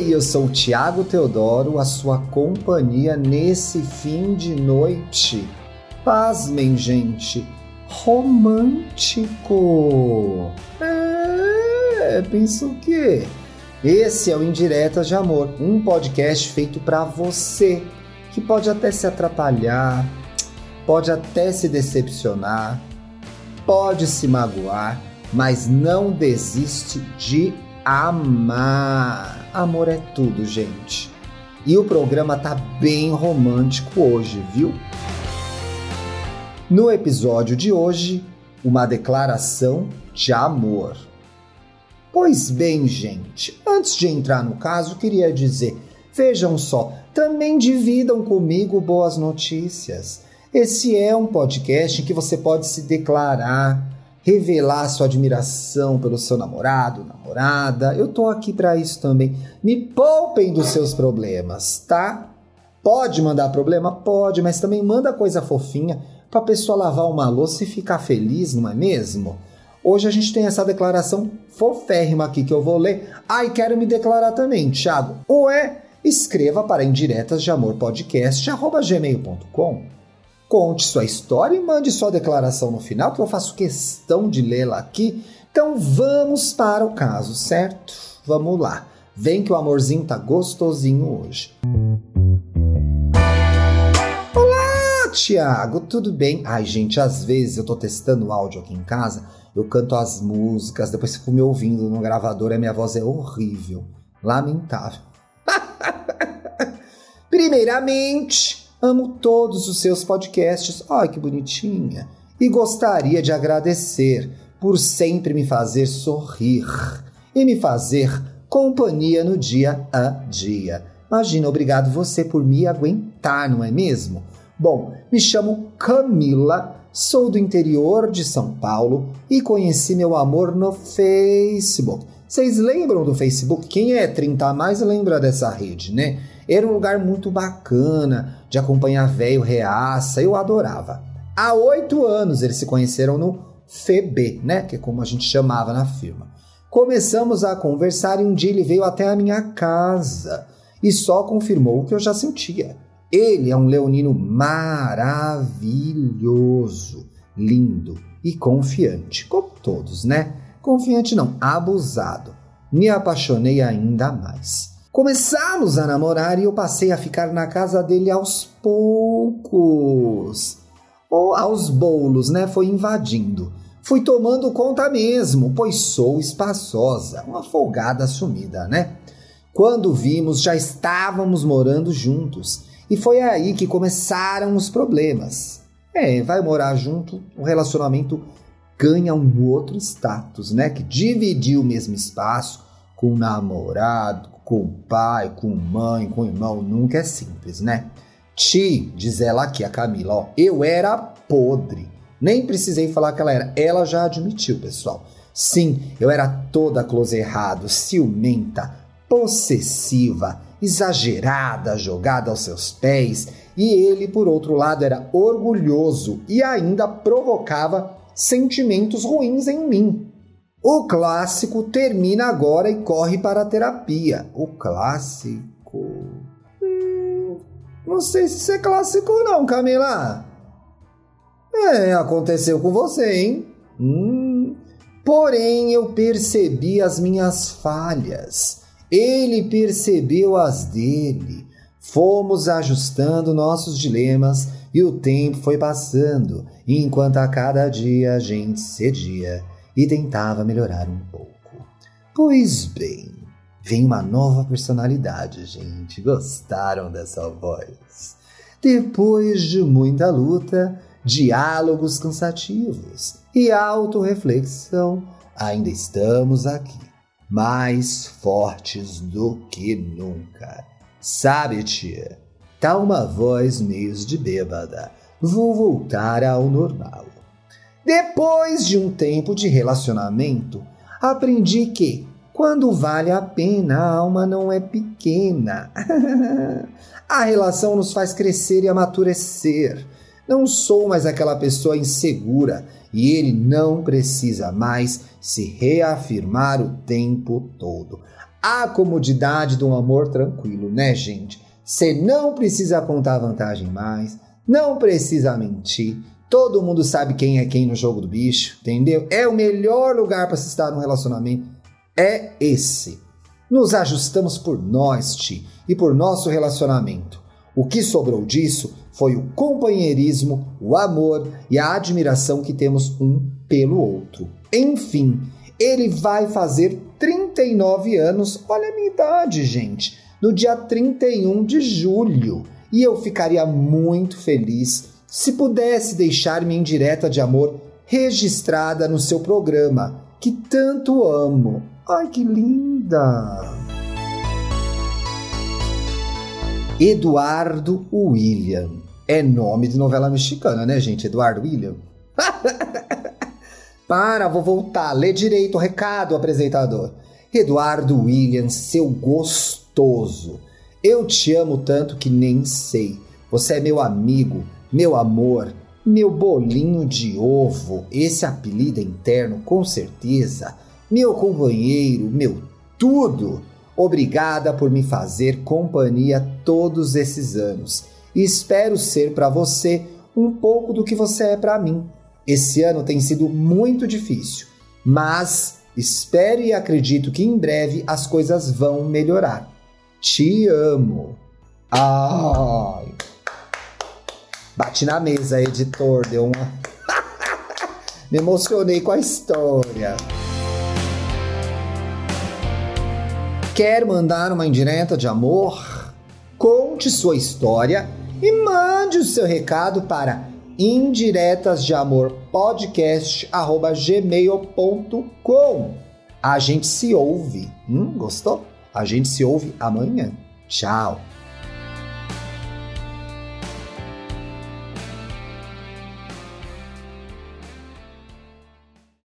Oi, eu sou o Tiago Teodoro, a sua companhia nesse fim de noite. Pasmem, gente, romântico. É, pensa o quê? Esse é o Indiretas de Amor, um podcast feito para você que pode até se atrapalhar, pode até se decepcionar, pode se magoar, mas não desiste de amar. Amor é tudo, gente. E o programa tá bem romântico hoje, viu? No episódio de hoje, uma declaração de amor. Pois bem, gente, antes de entrar no caso, queria dizer: vejam só, também dividam comigo boas notícias. Esse é um podcast em que você pode se declarar, revelar sua admiração pelo seu namorado, namorada. Eu tô aqui para isso também. Me poupem dos seus problemas, tá? Pode mandar problema? Pode, mas também manda coisa fofinha para a pessoa lavar uma louça e ficar feliz, não é mesmo? Hoje a gente tem essa declaração foférrima aqui que eu vou ler. Ai, ah, quero me declarar também, Thiago. Ou é, escreva para indiretas de amor podcast gmail.com Conte sua história e mande sua declaração no final, que eu faço questão de lê-la aqui. Então vamos para o caso, certo? Vamos lá. Vem que o amorzinho tá gostosinho hoje. Olá, Tiago, tudo bem? Ai, gente, às vezes eu tô testando o áudio aqui em casa, eu canto as músicas, depois fico me ouvindo no gravador a minha voz é horrível. Lamentável. Primeiramente, Amo todos os seus podcasts. Ai, que bonitinha. E gostaria de agradecer por sempre me fazer sorrir e me fazer companhia no dia a dia. Imagina, obrigado você por me aguentar, não é mesmo? Bom, me chamo Camila, sou do interior de São Paulo e conheci meu amor no Facebook. Vocês lembram do Facebook? Quem é 30 a mais lembra dessa rede, né? Era um lugar muito bacana de acompanhar velho reaça, eu adorava. Há oito anos eles se conheceram no FB, né? Que é como a gente chamava na firma. Começamos a conversar e um dia ele veio até a minha casa e só confirmou o que eu já sentia. Ele é um leonino maravilhoso, lindo e confiante, como todos, né? Confiante não, abusado. Me apaixonei ainda mais. Começamos a namorar e eu passei a ficar na casa dele aos poucos. Ou aos bolos, né? Foi invadindo. Fui tomando conta mesmo, pois sou espaçosa, uma folgada sumida, né? Quando vimos, já estávamos morando juntos. E foi aí que começaram os problemas. É, vai morar junto, o relacionamento ganha um outro status, né? Que dividir o mesmo espaço com o namorado, com pai, com mãe, com irmão, nunca é simples, né? Ti, diz ela aqui, a Camila, ó, eu era podre. Nem precisei falar que ela era. Ela já admitiu, pessoal. Sim, eu era toda close errado, ciumenta, possessiva, exagerada, jogada aos seus pés. E ele, por outro lado, era orgulhoso e ainda provocava sentimentos ruins em mim. O clássico termina agora e corre para a terapia. O clássico. Hum, não sei se isso é clássico, não, Camila. É, aconteceu com você, hein? Hum, porém, eu percebi as minhas falhas. Ele percebeu as dele. Fomos ajustando nossos dilemas e o tempo foi passando, enquanto a cada dia a gente cedia e tentava melhorar um pouco. Pois bem, vem uma nova personalidade, gente. Gostaram dessa voz? Depois de muita luta, diálogos cansativos e autorreflexão, ainda estamos aqui, mais fortes do que nunca. Sabe, tia, tá uma voz meio de bêbada. Vou voltar ao normal. Depois de um tempo de relacionamento, aprendi que quando vale a pena, a alma não é pequena. a relação nos faz crescer e amadurecer. Não sou mais aquela pessoa insegura e ele não precisa mais se reafirmar o tempo todo. A comodidade de um amor tranquilo, né, gente? Você não precisa apontar vantagem mais, não precisa mentir. Todo mundo sabe quem é quem no jogo do bicho, entendeu? É o melhor lugar para se estar num relacionamento. É esse. Nos ajustamos por nós, Ti, e por nosso relacionamento. O que sobrou disso foi o companheirismo, o amor e a admiração que temos um pelo outro. Enfim, ele vai fazer 39 anos, olha a minha idade, gente, no dia 31 de julho. E eu ficaria muito feliz se pudesse deixar minha indireta de amor registrada no seu programa, que tanto amo. Ai, que linda! Eduardo William. É nome de novela mexicana, né, gente? Eduardo William. Para, vou voltar. Lê direito o recado, apresentador. Eduardo William, seu gostoso. Eu te amo tanto que nem sei. Você é meu amigo, meu amor, meu bolinho de ovo. Esse apelido interno, com certeza. Meu companheiro, meu tudo. Obrigada por me fazer companhia todos esses anos. Espero ser para você um pouco do que você é para mim. Esse ano tem sido muito difícil, mas espero e acredito que em breve as coisas vão melhorar. Te amo. Ai. Bati na mesa, editor, deu uma. Me emocionei com a história. Quer mandar uma indireta de amor? Conte sua história e mande o seu recado para indiretas de amor. A gente se ouve. Hum, gostou? A gente se ouve amanhã. Tchau.